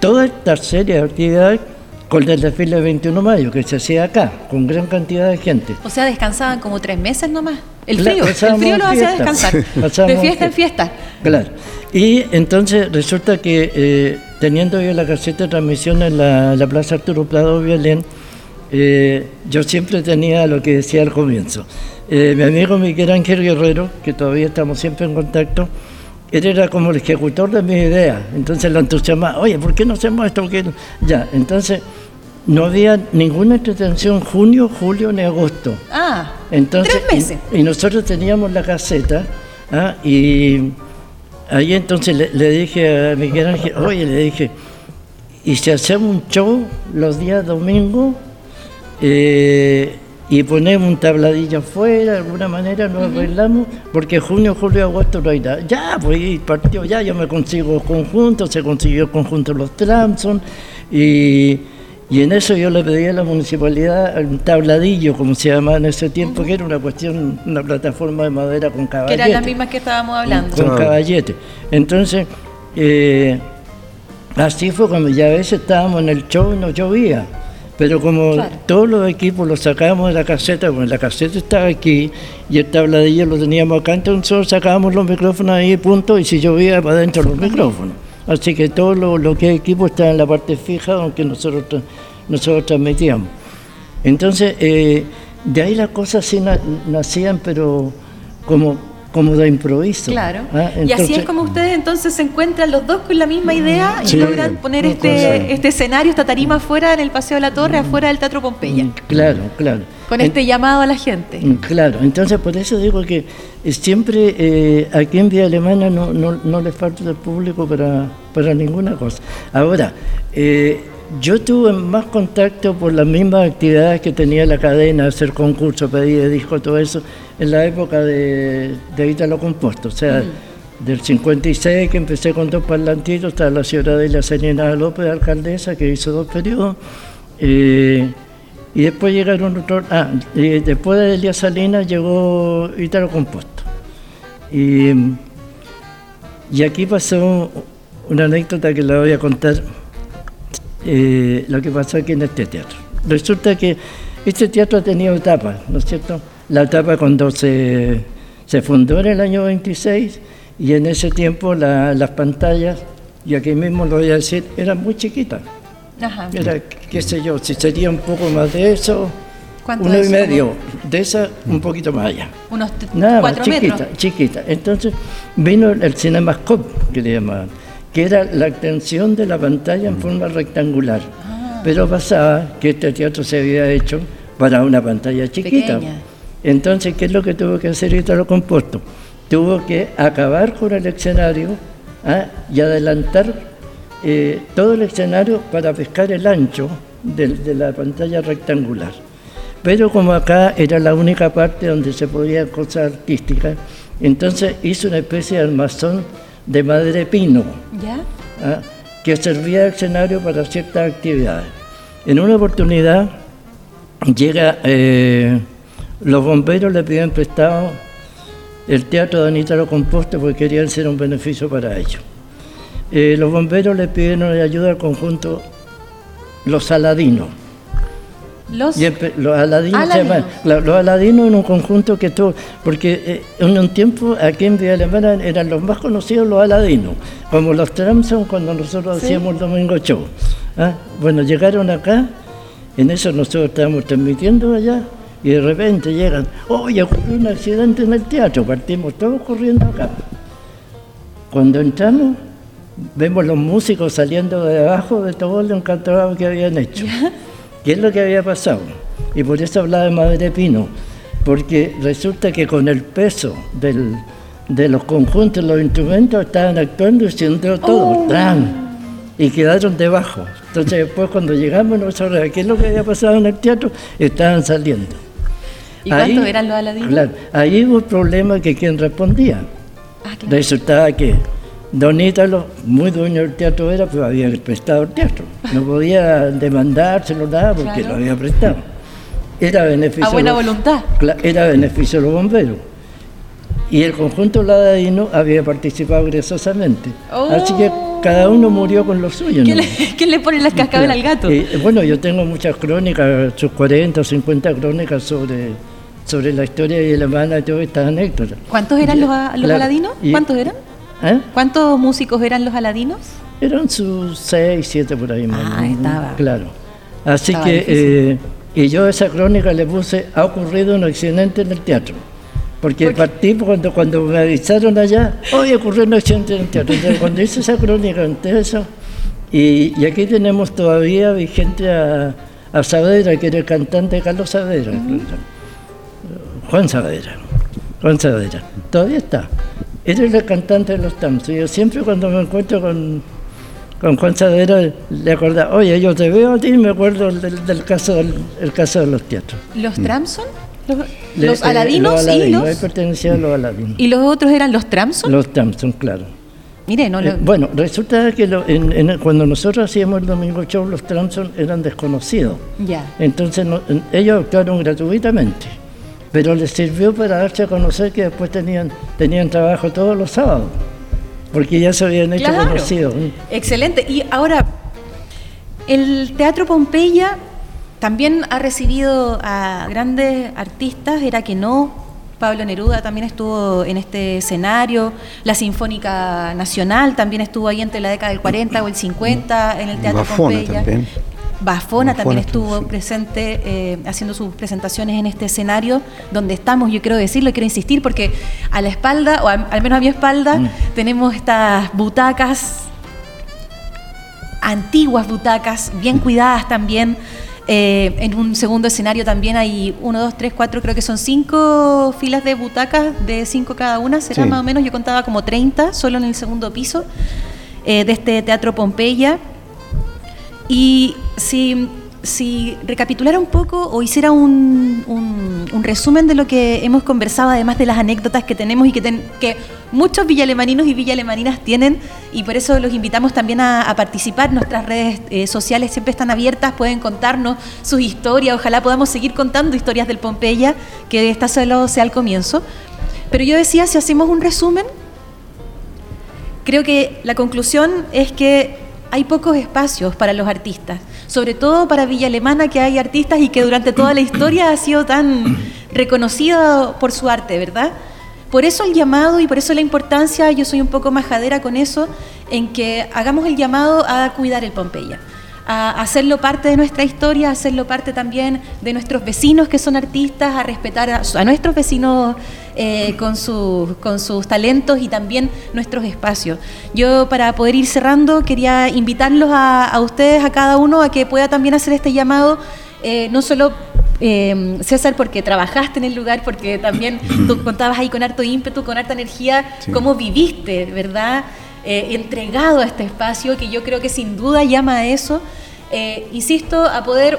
toda esta serie de actividades con el desfile del 21 de mayo, que se hacía acá, con gran cantidad de gente. O sea, descansaban como tres meses nomás. El Claro, frío, el frío los hacía descansar. Pasábamos De fiesta en fiesta. Claro. Y entonces resulta que eh, teniendo yo la caseta de transmisión en la, la Plaza Arturo Prado Violén, eh, yo siempre tenía lo que decía al comienzo. Eh, mi amigo Miguel Ángel Guerrero, que todavía estamos siempre en contacto, él era como el ejecutor de mis ideas. Entonces lo entusiasmaba, oye, ¿por qué no hacemos esto? ¿Por qué no?". Ya, entonces no había ninguna entretención junio, julio ni agosto. Ah, Entonces, tres meses. Y, y nosotros teníamos la caseta, ¿ah? y ahí entonces le, le dije a Miguel Ángel, oye, le dije, ¿y si hacemos un show los días domingos eh, y ponemos un tabladillo afuera, de alguna manera nos arreglamos? Porque junio, julio, agosto no hay nada. Ya, pues partió, ya yo me consigo conjuntos, se consiguió el conjunto Los Tramson, y... Y en eso yo le pedí a la municipalidad un tabladillo, como se llamaba en ese tiempo, que era una cuestión, una plataforma de madera con Que caballete. eran las mismas que estábamos hablando. Con Claro. caballete. Entonces, eh, así fue cuando ya a veces estábamos en el show y no llovía. Pero como Claro. todos los equipos los sacábamos de la caseta, bueno, la caseta estaba aquí y el tabladillo lo teníamos acá, entonces nosotros sacábamos los micrófonos ahí, punto, y si llovía para adentro los micrófonos. Así que todo lo, lo que es equipo está en la parte fija, aunque nosotros, nosotros transmitíamos. Entonces, eh, de ahí las cosas sí na- nacían, pero como, como de improviso. Claro. ¿ah? y así es como ustedes entonces se encuentran los dos con la misma idea y Sí. logran poner este, este escenario, esta tarima afuera en el Paseo de la Torre, afuera del Teatro Pompeya. Mm, Claro, claro. Con En- este llamado a la gente. Mm, Claro, entonces por eso digo que siempre eh, aquí en Vía Alemana no, no, no le falta el público para, para ninguna cosa. Ahora, eh, yo tuve más contacto por las mismas actividades que tenía la cadena, hacer concursos, pedir discos, todo eso, en la época de, de Ítalo Compuesto. O sea, del 56 que empecé con dos parlantitos, hasta la señora Delia Selena López, alcaldesa, que hizo dos periodos. Eh, y después llegaron otros. Ah, y después de Delia Salinas llegó Ítalo Compuesto. Y, y aquí pasó una anécdota que la voy a contar, eh, lo que pasó aquí en este teatro. Resulta que este teatro ha tenido etapas, ¿no es cierto? La etapa cuando se, se fundó en el año 26 y en ese tiempo la- las pantallas, y aquí mismo lo voy a decir, eran muy chiquitas. Ajá. Era, qué sé yo, si sería un poco más de eso, ¿Cuánto uno y medio, de esa un poquito más allá. Unos Nada más, cuatro chiquita, metros. chiquita. Entonces vino el Cinemascope, que le llamaban, que era la extensión de la pantalla en forma rectangular. Ah. Pero pasaba que este teatro se había hecho para una pantalla chiquita. Pequeña. Entonces, ¿qué es lo que tuvo que hacer Ítalo Compuesto? Tuvo que acabar con el escenario ¿ah? y adelantar eh, todo el escenario para pescar el ancho del- de, la pantalla rectangular. Pero como acá era la única parte donde se podía hacer cosas artísticas, entonces hizo una especie de armazón de madre pino. ¿Ya? ¿ah? que servía de escenario para ciertas actividades. En una oportunidad llega, eh, los bomberos le piden prestado el teatro de Anita lo Composto porque querían ser un beneficio para ellos. Eh, los bomberos le pidieron ayuda al conjunto Los Aladinos. Los... Aladinos, llaman- los aladinos en un conjunto que tuvo, porque eh, en un tiempo aquí en Villa Alemana eran los más conocidos los aladinos, como los Tramson cuando nosotros hacíamos el domingo show. ¿ah? Bueno, llegaron acá, en eso nosotros estábamos transmitiendo allá, y de repente llegan, oye, ocurrió un accidente en el teatro, partimos todos corriendo acá. Cuando entramos, vemos los músicos saliendo de abajo de todo el encantado que habían hecho. ¿Qué es lo que había pasado? Y por eso hablaba de Madre Pino, porque resulta que con el peso del- de los conjuntos, los instrumentos estaban actuando y haciendo todo, ¡tran! y quedaron debajo. Entonces después cuando llegamos nosotros, ¿qué es lo que había pasado en el teatro? Estaban saliendo. ¿Y cuántos eran los aladinos? Claro, ahí hubo un problema que quien respondía. Ah, Resultaba que Don Ítalo, muy dueño del teatro era, pero había prestado el teatro. No podía demandárselo nada porque Claro. lo había prestado. Era beneficio. A buena de los- voluntad. Era beneficio de los bomberos. Y el conjunto ladadino había participado graciosamente. Oh. Así que cada uno murió con lo suyo. ¿Quién ¿no? le, quién le pone las cascabelas al gato? Bueno, yo tengo muchas crónicas, sus 40 o 50 crónicas sobre, sobre la historia de alemana y todas estas anécdotas. ¿Cuántos eran los, los aladinos? y- ¿Cuántos eran? ¿Eh? ¿Cuántos músicos eran los aladinos? Eran sus 6, 7 por ahí más. Ah, estaba. Claro. Así Estaba que, eh, y yo esa crónica le puse, ha ocurrido un accidente en el teatro. Porque partí cuando, cuando me avisaron allá, hoy ocurrió un accidente en el teatro. Entonces, cuando hice esa crónica, ante eso, y, y aquí tenemos todavía vigente a, a Saavedra, que era el cantante Carlos Saavedra. Juan Saavedra. Juan Saavedra. Todavía está. Él es el cantante de los Tams. Y yo siempre cuando me encuentro con, con Juan Saavedra le acordaba, oye, yo te veo a ti y me acuerdo del, del caso, del el caso de los teatros. ¿Los Tramson? ¿Los, Le- los eh, aladinos los y aladinos, Él los... pertenecía a los aladinos. ¿Y los otros eran los Tramson? Los Thamson, claro. Mire, no lo... Eh, bueno, resulta que lo- en- en- cuando nosotros hacíamos el Domingo Show, los Thamson eran desconocidos. Ya. Entonces no- ellos actuaron gratuitamente, pero les sirvió para darse a conocer que después tenían, tenían trabajo todos los sábados, porque ya se habían hecho Claro. conocidos. Excelente. Y ahora, el Teatro Pompeya también ha recibido a grandes artistas, era que no. Pablo Neruda también estuvo en este escenario, la Sinfónica Nacional también estuvo ahí entre la década del 40 o el 50 en el Teatro Bafona Pompeya. también. Bafona también Bafona estuvo estuvo, sí. presente eh, haciendo sus presentaciones en este escenario donde estamos, yo quiero decirlo, quiero insistir, porque a la espalda, o al, al menos a mi espalda, Mm. tenemos estas butacas, antiguas butacas, bien cuidadas también. Eh, en un segundo escenario también hay uno, dos, tres, cuatro, creo que son cinco filas de butacas, de cinco cada una, será Sí. más o menos, yo contaba como 30, solo en el segundo piso eh, de este Teatro Pompeya. Y si si recapitulara un poco o hiciera un, un, resumen de lo que hemos conversado, además de las anécdotas que tenemos y que, que muchos villalemaninos y villalemaninas tienen, y por eso los invitamos también a, participar. Nuestras redes eh, sociales siempre están abiertas, pueden contarnos sus historias, ojalá podamos seguir contando historias del Pompeya, que esta solo sea el comienzo. Pero yo decía, si hacemos un resumen, creo que la conclusión es que hay pocos espacios para los artistas sobre todo para Villa Alemana, que hay artistas y que durante toda la historia ha sido tan reconocido por su arte, ¿verdad? Por eso el llamado y por eso la importancia, yo soy un poco majadera con eso, en que hagamos el llamado a cuidar el Pompeya a hacerlo parte de nuestra historia, a hacerlo parte también de nuestros vecinos que son artistas, a respetar a, nuestros vecinos eh, con, sus, con sus talentos y también nuestros espacios. Yo para poder ir cerrando quería invitarlos a, ustedes, a cada uno, a que pueda también hacer este llamado, eh, no solo eh, César, porque trabajaste en el lugar, porque también tú contabas ahí con harto ímpetu, con harta energía, cómo viviste, ¿verdad? Eh, entregado a este espacio, que yo creo que sin duda llama a eso. Eh, insisto, a poder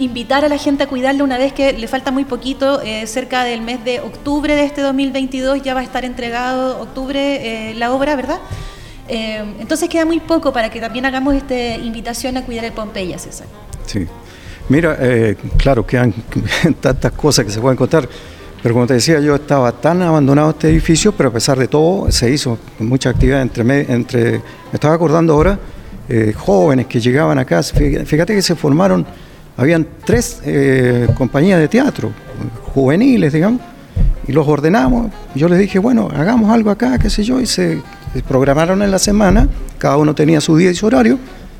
invitar a la gente a cuidarlo una vez que le falta muy poquito, eh, cerca del mes de octubre de este 2022 ya va a estar entregado octubre la obra, ¿verdad? entonces queda muy poco para que también hagamos esta invitación a cuidar el Pompeya, César. Sí. Mira, claro, quedan tantas cosas que se pueden contar. Pero como te decía, yo estaba tan abandonado este edificio, pero a pesar de todo se hizo mucha actividad entre... entre me estaba acordando ahora, eh, jóvenes que llegaban acá, fíjate que se formaron, habían tres eh, compañías de teatro, juveniles, digamos, y los ordenamos. Yo les dije, bueno, hagamos algo acá, qué sé yo, y se programaron en la semana, cada uno tenía su día y su horario,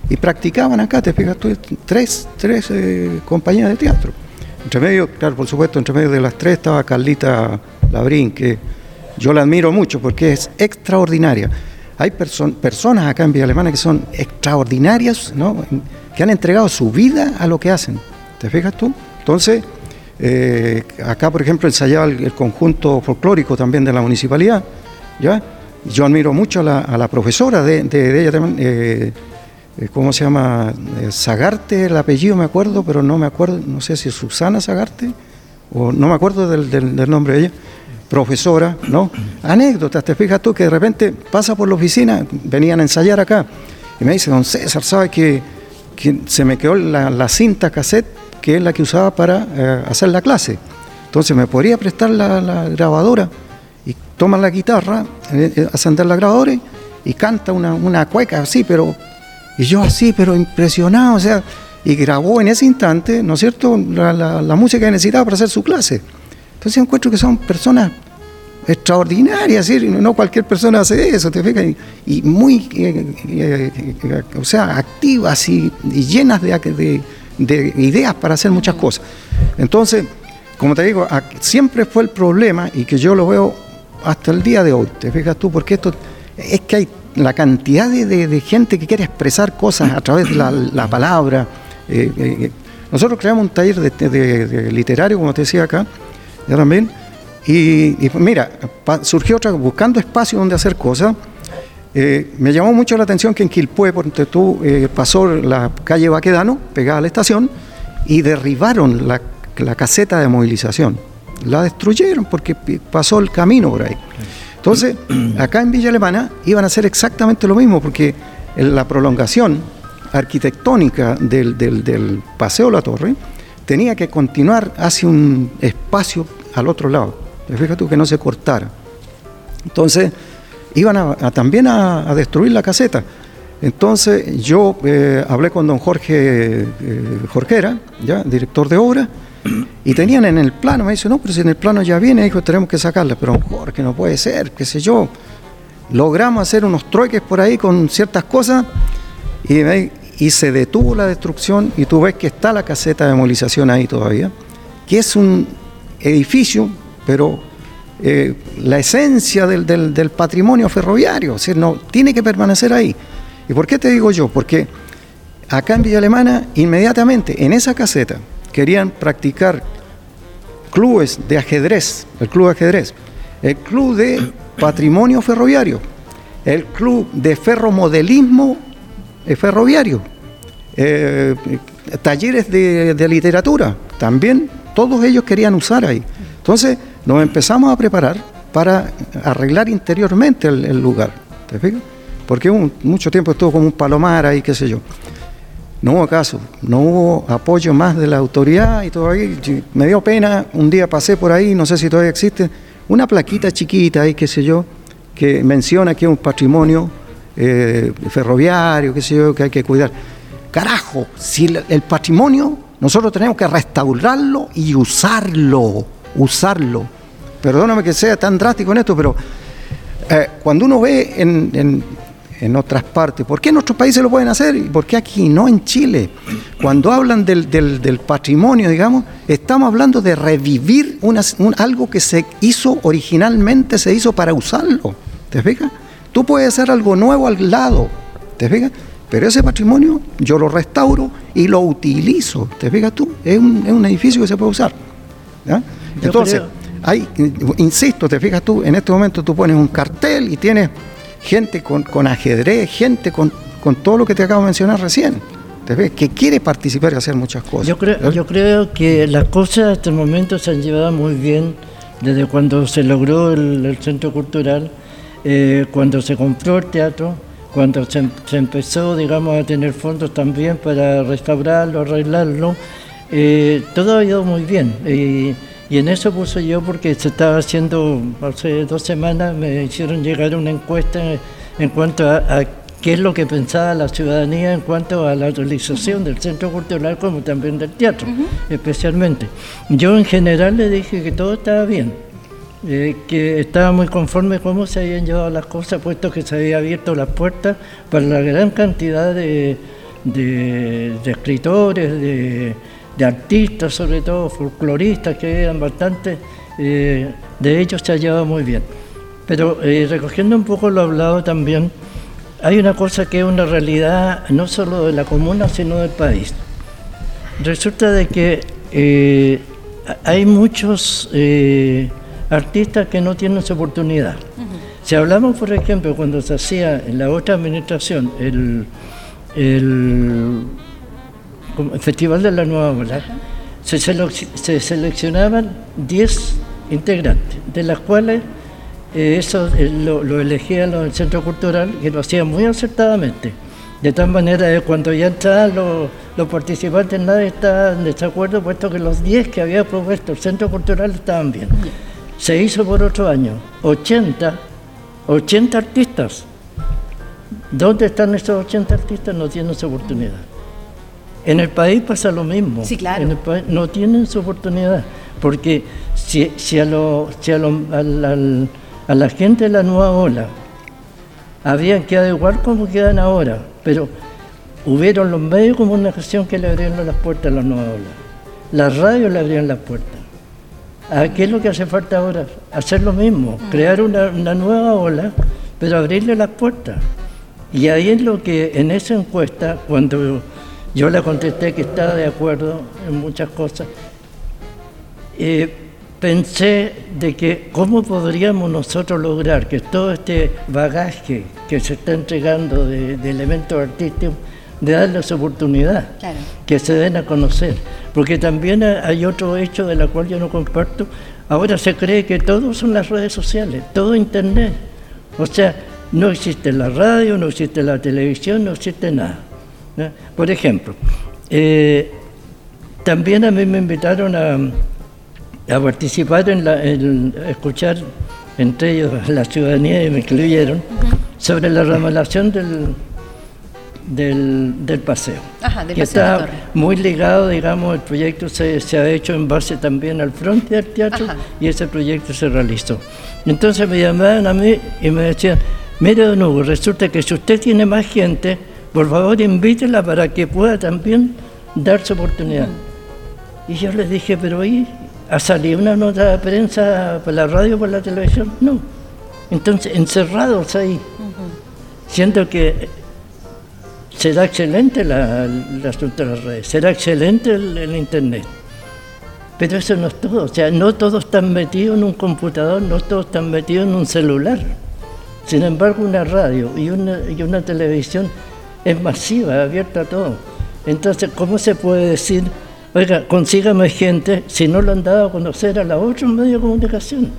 y practicaban acá, te fijas tú, tres, tres eh, compañías de teatro. Entre medio, claro, por supuesto, entre medio de las tres estaba Carlita Labrín, que yo la admiro mucho porque es extraordinaria. Hay personas acá en Villa Alemana que son extraordinarias, ¿no? Que han entregado su vida a lo que hacen. ¿Te fijas tú? Entonces, eh, acá, por ejemplo, ensayaba el, conjunto folclórico también de la municipalidad. ¿ya? Yo admiro mucho a la, profesora de, ella también. Eh, eh, ¿cómo se llama? Sagarte, el apellido me acuerdo, pero no me acuerdo, no sé si es Susana Sagarte, o no me acuerdo del, nombre de ella, profesora, ¿no? Anécdotas, te fijas tú que de repente pasa por la oficina, venían a ensayar acá, y me dice, don César, ¿sabe que, se me quedó la, cinta cassette, que es la que usaba para eh, hacer la clase? Entonces, ¿me podría prestar la, grabadora? Y toma la guitarra, hace andar la grabadora y, canta una, una cueca así, pero y yo así, pero impresionado, o sea, y grabó en ese instante, ¿no es cierto?, la, música que necesitaba para hacer su clase. Entonces encuentro que son personas extraordinarias, ¿sí? no cualquier persona hace eso, te fijas, y, muy, eh, eh, o sea, activas y, llenas de, de, ideas para hacer muchas cosas. Entonces, como te digo, siempre fue el problema y que yo lo veo hasta el día de hoy, te fijas tú, porque esto es que hay la cantidad de, gente que quiere expresar cosas a través de la, palabra. Eh, eh, nosotros creamos un taller de, literario, como te decía acá, ya también, y, mira, surgió otra, buscando espacio donde hacer cosas. Eh, me llamó mucho la atención que en Quilpué, porque tú pasó la calle Baquedano, pegada a la estación, y derribaron la, la caseta de movilización. La destruyeron porque pasó el camino por ahí. Entonces, acá en Villa Alemana iban a hacer exactamente lo mismo, porque la prolongación arquitectónica del, Paseo La Torre tenía que continuar hacia un espacio al otro lado. Fíjate tú que no se cortara. Entonces, iban también a, destruir la caseta. Entonces, yo eh, hablé con don Jorge eh, Jorquera, ya, director de obra, y tenían en el plano, me dice, no, pero si en el plano ya viene, dijo, tenemos que sacarla. Pero Jorge, no puede ser, qué sé yo. Logramos hacer unos trueques por ahí con ciertas cosas y, y se detuvo la destrucción y tú ves que está la caseta de movilización ahí todavía, que es un edificio, pero eh, la esencia del, patrimonio ferroviario, es no, tiene que permanecer ahí. ¿Y por qué te digo yo? Porque acá en Villa Alemana, inmediatamente en esa caseta, querían practicar clubes de ajedrez, el club de ajedrez, el club de patrimonio ferroviario, el club de ferromodelismo eh, ferroviario, eh, talleres de, de literatura, también todos ellos querían usar ahí. Entonces nos empezamos a preparar para arreglar interiormente el, lugar, ¿te fijas? Porque mucho tiempo estuvo como un palomar ahí, qué sé yo. No hubo caso, no hubo apoyo más de la autoridad y todo. Y Me dio pena, un día pasé por ahí, no sé si todavía existe, una plaquita chiquita ahí, qué sé yo, que menciona que es un patrimonio eh, ferroviario, qué sé yo, que hay que cuidar. Carajo, si el patrimonio nosotros tenemos que restaurarlo y usarlo, usarlo. Perdóname que sea tan drástico en esto, pero eh, cuando uno ve en, en- en otras partes, ¿por qué en otros países lo pueden hacer y por qué aquí no en Chile? Cuando hablan del, del- del patrimonio, digamos, estamos hablando de revivir una- un- algo que se hizo originalmente, se hizo para usarlo. ¿Te fijas? Tú puedes hacer algo nuevo al lado, ¿te fijas? Pero ese patrimonio yo lo restauro y lo utilizo, ¿te fijas tú? Es un, es un edificio que se puede usar. Entonces, creo- hay, insisto, te fijas tú, en este momento tú pones un cartel y tienes gente con, con ajedrez, gente con, con todo lo que te acabo de mencionar recién, ¿te ves? que quiere participar y hacer muchas cosas. Yo creo, yo creo que las cosas hasta el momento se han llevado muy bien desde cuando se logró el, el centro cultural, eh, cuando se compró el teatro, cuando se, se empezó, digamos, a tener fondos también para restaurarlo, arreglarlo, eh, todo ha ido muy bien. Y, y en eso puse yo porque se estaba haciendo, hace dos semanas me hicieron llegar una encuesta en cuanto a, a qué es lo que pensaba la ciudadanía en cuanto a la utilización del centro cultural como también del teatro, especialmente. Yo en general le dije que todo estaba bien, eh, que estaba muy conforme cómo se habían llevado las cosas, puesto que se había abierto las puertas para la gran cantidad de, de- de escritores, de, de artistas, sobre todo folcloristas, que eran bastante, eh, de ellos se ha llevado muy bien. Pero eh, recogiendo un poco lo hablado también, hay una cosa que es una realidad no solo de la comuna, sino del país. Resulta de que eh, hay muchos artistas que no tienen su oportunidad. Si hablamos, por ejemplo, cuando se hacía en la otra administración el, el Festival de la Nueva Ola, se, selec- se seleccionaban 10 integrantes, de las cuales eh, eso eh, lo, lo elegían del Centro Cultural, que lo hacían muy acertadamente. De tal manera que cuando ya estaban los, participantes, nadie estaba en desacuerdo, puesto que los 10 que había propuesto el Centro Cultural estaban bien. Se hizo por otro año, 80, 80 artistas. ¿Dónde están esos 80 artistas? No tienen su oportunidad. En el país pasa lo mismo. Sí, claro. En el país no tienen su oportunidad. Porque si, si a, lo- si a, lo- al- al- a la gente de la nueva ola habrían quedado igual como quedan ahora, pero hubieron los medios de comunicación que le abrieron las puertas a la nueva ola. Las radios le abrieron las puertas. ¿A qué es lo que hace falta ahora? Hacer lo mismo, crear una, una nueva ola, pero abrirle las puertas. Y ahí es lo que en esa encuesta, cuando yo le contesté que estaba de acuerdo en muchas cosas, eh, pensé de que cómo podríamos nosotros lograr que todo este bagaje que se está entregando de, de elementos artísticos, de darles oportunidad, Claro. que se den a conocer. Porque también ha- hay otro hecho de la cual yo no comparto. Ahora se cree que todo son las redes sociales, todo Internet. O sea, no existe la radio, no existe la televisión, no existe nada. ¿No? Por ejemplo, eh, también a mí me invitaron a, a participar en, la, en escuchar, entre ellos la ciudadanía, y me incluyeron, sobre la remodelación del, del, del paseo. Ajá, del que Paseo está muy ligado, digamos, el proyecto se, se ha hecho en base también al frente del teatro Ajá. y ese proyecto se realizó. Entonces me llamaban a mí y me decían, mire don Hugo, resulta que si usted tiene más gente, por favor invítela para que pueda también dar su oportunidad. Y yo les dije, pero ¿y ha salido una nota de prensa por la radio, por la televisión? No. Entonces, encerrados ahí, siento que será excelente la, el asunto de las redes, será excelente el, el Internet. Pero eso no es todo, o sea, no todos están metidos en un computador, no todos están metidos en un celular. Sin embargo, una radio y una, y una televisión es masiva, abierta a todo. Entonces, ¿cómo se puede decir, oiga, consígame gente si no lo han dado a conocer a la otra medio de comunicación?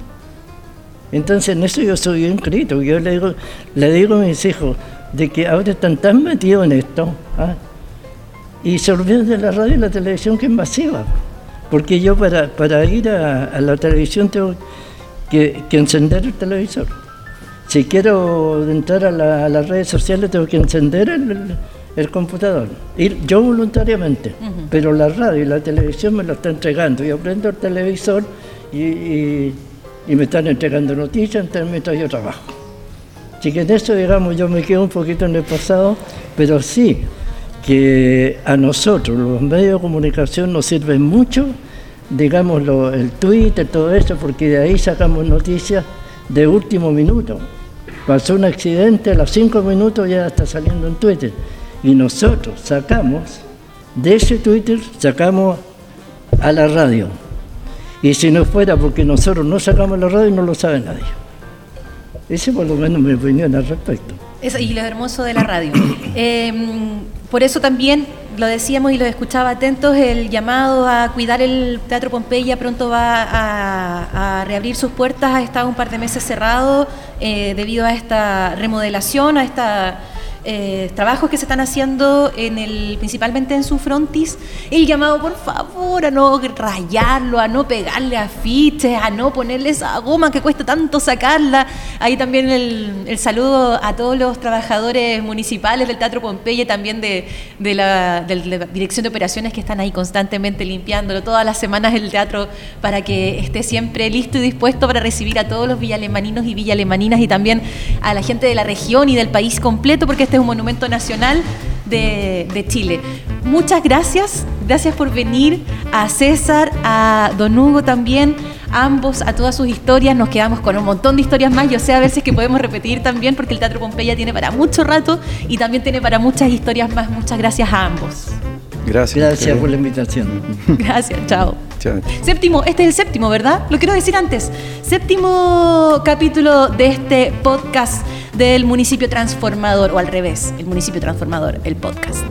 Entonces, en eso yo soy bien crítico. Yo le digo, le digo a mis hijos de que ahora están tan metidos en esto ¿ah? y se olvidan de la radio y la televisión que es masiva. Porque yo para, para ir a, la televisión tengo que encender el televisor. Si quiero entrar a, la- a las redes sociales tengo que encender el, computador. Y yo voluntariamente, pero la radio y la televisión me lo están entregando. Yo prendo el televisor y, y- y me están entregando noticias mientras yo trabajo. Así que en eso, digamos, yo me quedo un poquito en el pasado, pero sí que a nosotros, los medios de comunicación, nos sirven mucho, digamos, lo- el Twitter, todo eso, porque de ahí sacamos noticias de último minuto. Pasó un accidente, a los cinco minutos ya está saliendo en Twitter. Y nosotros sacamos, de ese Twitter, sacamos a la radio. Y si no fuera porque nosotros no sacamos la radio, no lo sabe nadie. Esa por lo menos mi opinión al respecto. Es- y lo hermoso de la radio. Eh, por eso también lo decíamos y lo escuchaba atentos, el llamado a cuidar el Teatro Pompeya pronto va a, reabrir sus puertas, ha estado un par de meses cerrado eh, debido a esta remodelación, a esta eh, trabajos que se están haciendo en el, principalmente en su frontis, el llamado por favor a no rayarlo, a no pegarle afiches, a no ponerle esa goma que cuesta tanto sacarla. Ahí también el, saludo a todos los trabajadores municipales del Teatro Pompeya también de, de la, de la Dirección de Operaciones que están ahí constantemente limpiándolo todas las semanas el teatro para que esté siempre listo y dispuesto para recibir a todos los villalemaninos y villalemaninas y también a la gente de la región y del país completo porque este es un monumento nacional de, de Chile. Muchas gracias, gracias por venir a César, a Don Hugo también, ambos, a todas sus historias. Nos quedamos con un montón de historias más. Yo sé a ver si es que podemos repetir también, porque el Teatro Pompeya tiene para mucho rato y también tiene para muchas historias más. Muchas gracias a ambos. Gracias. Gracias por la invitación. Gracias, chao. Chao. Séptimo, este es el séptimo, ¿verdad? Lo quiero decir antes. Séptimo capítulo de este podcast del municipio transformador, o al revés, el municipio transformador, el podcast.